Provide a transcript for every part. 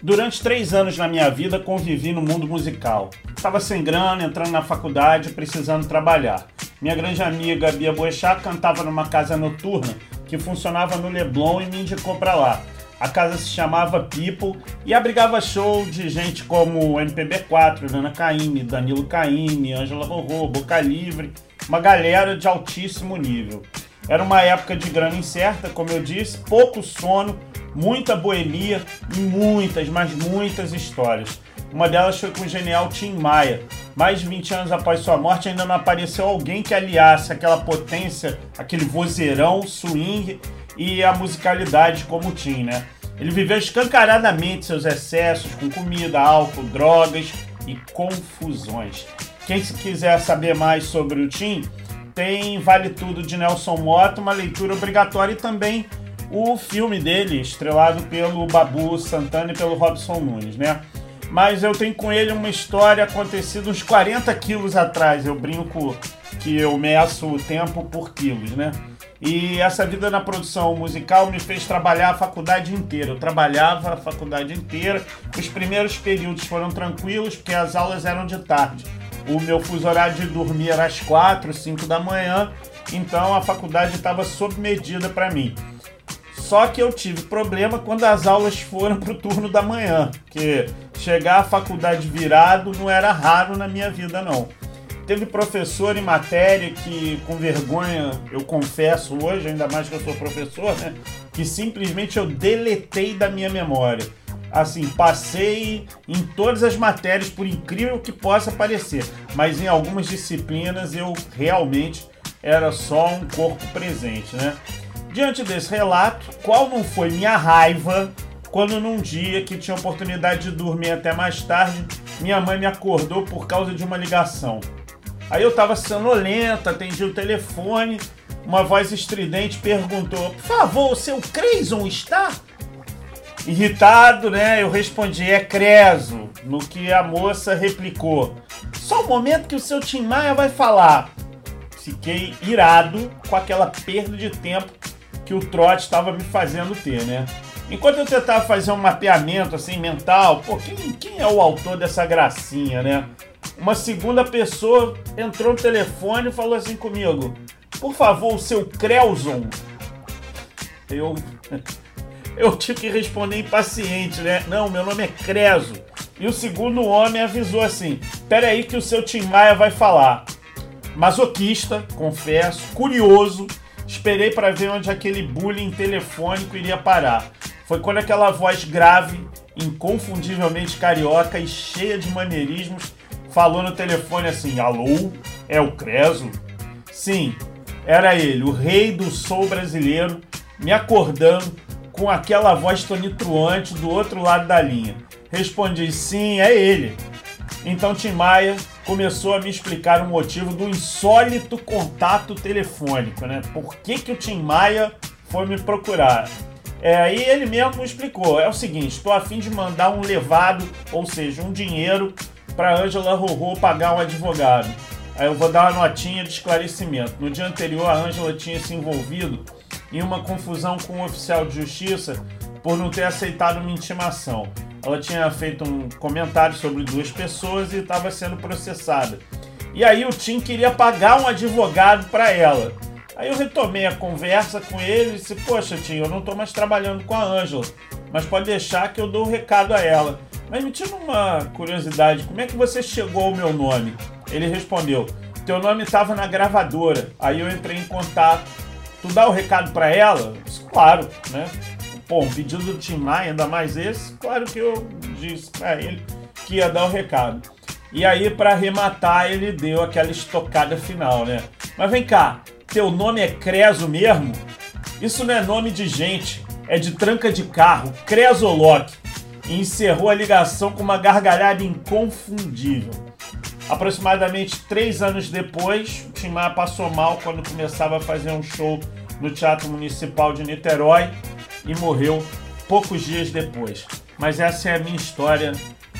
Durante três anos na minha vida convivi no mundo musical. Estava sem grana, entrando na faculdade, precisando trabalhar. Minha grande amiga Bia Boechat cantava numa casa noturna que funcionava no Leblon e me indicou para lá. A casa se chamava People e abrigava show de gente como MPB4, Nana Caymmi, Danilo Caymmi, Ângela Rorô, Boca Livre, uma galera de altíssimo nível. Era uma época de grana incerta, como eu disse, pouco sono, muita boemia e muitas, mas muitas histórias. Uma delas foi com o genial Tim Maia. Mais de 20 anos após sua morte, ainda não apareceu alguém que aliasse aquela potência, aquele vozeirão, swing e a musicalidade como o Tim, né? Ele viveu escancaradamente seus excessos com comida, álcool, drogas e confusões. Quem quiser saber mais sobre o Tim, tem Vale Tudo de Nelson Mota, uma leitura obrigatória e também o filme dele, estrelado pelo Babu Santana e pelo Robson Nunes, né? Mas eu tenho com ele uma história acontecida uns 40 quilos atrás. Eu brinco que eu meço o tempo por quilos, né? E essa vida na produção musical me fez trabalhar a faculdade inteira. Eu trabalhava a faculdade inteira. Os primeiros períodos foram tranquilos, porque as aulas eram de tarde o meu fuso horário de dormir era às 4, 5 da manhã, então a faculdade estava sob medida para mim. Só que eu tive problema quando as aulas foram para o turno da manhã, que chegar à faculdade virado não era raro na minha vida, não. Teve professor em matéria que, com vergonha, eu confesso hoje, ainda mais que eu sou professor, né? Que simplesmente eu deletei da minha memória assim, passei em todas as matérias, por incrível que possa parecer, mas em algumas disciplinas eu realmente era só um corpo presente, né? Diante desse relato, qual não foi minha raiva quando num dia que tinha oportunidade de dormir até mais tarde, minha mãe me acordou por causa de uma ligação. Aí eu tava sonolenta, atendi o telefone, uma voz estridente perguntou: Por favor, o seu Creyson está? Irritado, né? Eu respondi, é Creso. No que a moça replicou. Só o momento que o seu Tim Maia vai falar. Fiquei irado com aquela perda de tempo que o trote estava me fazendo ter, né? Enquanto eu tentava fazer um mapeamento assim mental, pô, quem, quem é o autor dessa gracinha, né? Uma segunda pessoa entrou no telefone e falou assim comigo: Por favor, o seu Crelson. Eu eu tive que responder impaciente, né? Não, meu nome é Creso. E o segundo homem avisou assim: aí que o seu Tim Maia vai falar. Masoquista, confesso, curioso, esperei para ver onde aquele bullying telefônico iria parar. Foi quando aquela voz grave, inconfundivelmente carioca e cheia de maneirismos, falou no telefone assim: Alô, é o Creso? Sim, era ele, o rei do soul brasileiro, me acordando com aquela voz tonitruante do outro lado da linha. Respondi: sim, é ele. Então Tim Maia começou a me explicar o motivo do insólito contato telefônico, né? Por que, que o Tim Maia foi me procurar? É, aí ele mesmo explicou: é o seguinte, estou a fim de mandar um levado, ou seja, um dinheiro, para Ângela Rorô pagar um advogado. Aí eu vou dar uma notinha de esclarecimento. No dia anterior, a Ângela tinha se envolvido em uma confusão com um oficial de justiça por não ter aceitado uma intimação. Ela tinha feito um comentário sobre duas pessoas e estava sendo processada. E aí o Tim queria pagar um advogado para ela. Aí eu retomei a conversa com ele e disse: Poxa, Tim, eu não estou mais trabalhando com a Ângela, mas pode deixar que eu dou o um recado a ela. Mas me tira uma curiosidade: como é que você chegou ao meu nome? Ele respondeu: Teu nome estava na gravadora. Aí eu entrei em contato Tu dá o recado para ela? Claro, né? Pô, um pedido do Tim Maia, ainda mais esse, claro que eu disse para ele que ia dar o recado. E aí, para arrematar, ele deu aquela estocada final, né? Mas vem cá, teu nome é Creso mesmo? Isso não é nome de gente, é de tranca de carro, Cresolock. E encerrou a ligação com uma gargalhada inconfundível. Aproximadamente três anos depois, o Tim Maia passou mal quando começava a fazer um show no Teatro Municipal de Niterói e morreu poucos dias depois. Mas essa é a minha história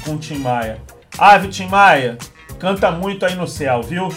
com Tim Maia. Ave Tim Maia, canta muito aí no céu, viu?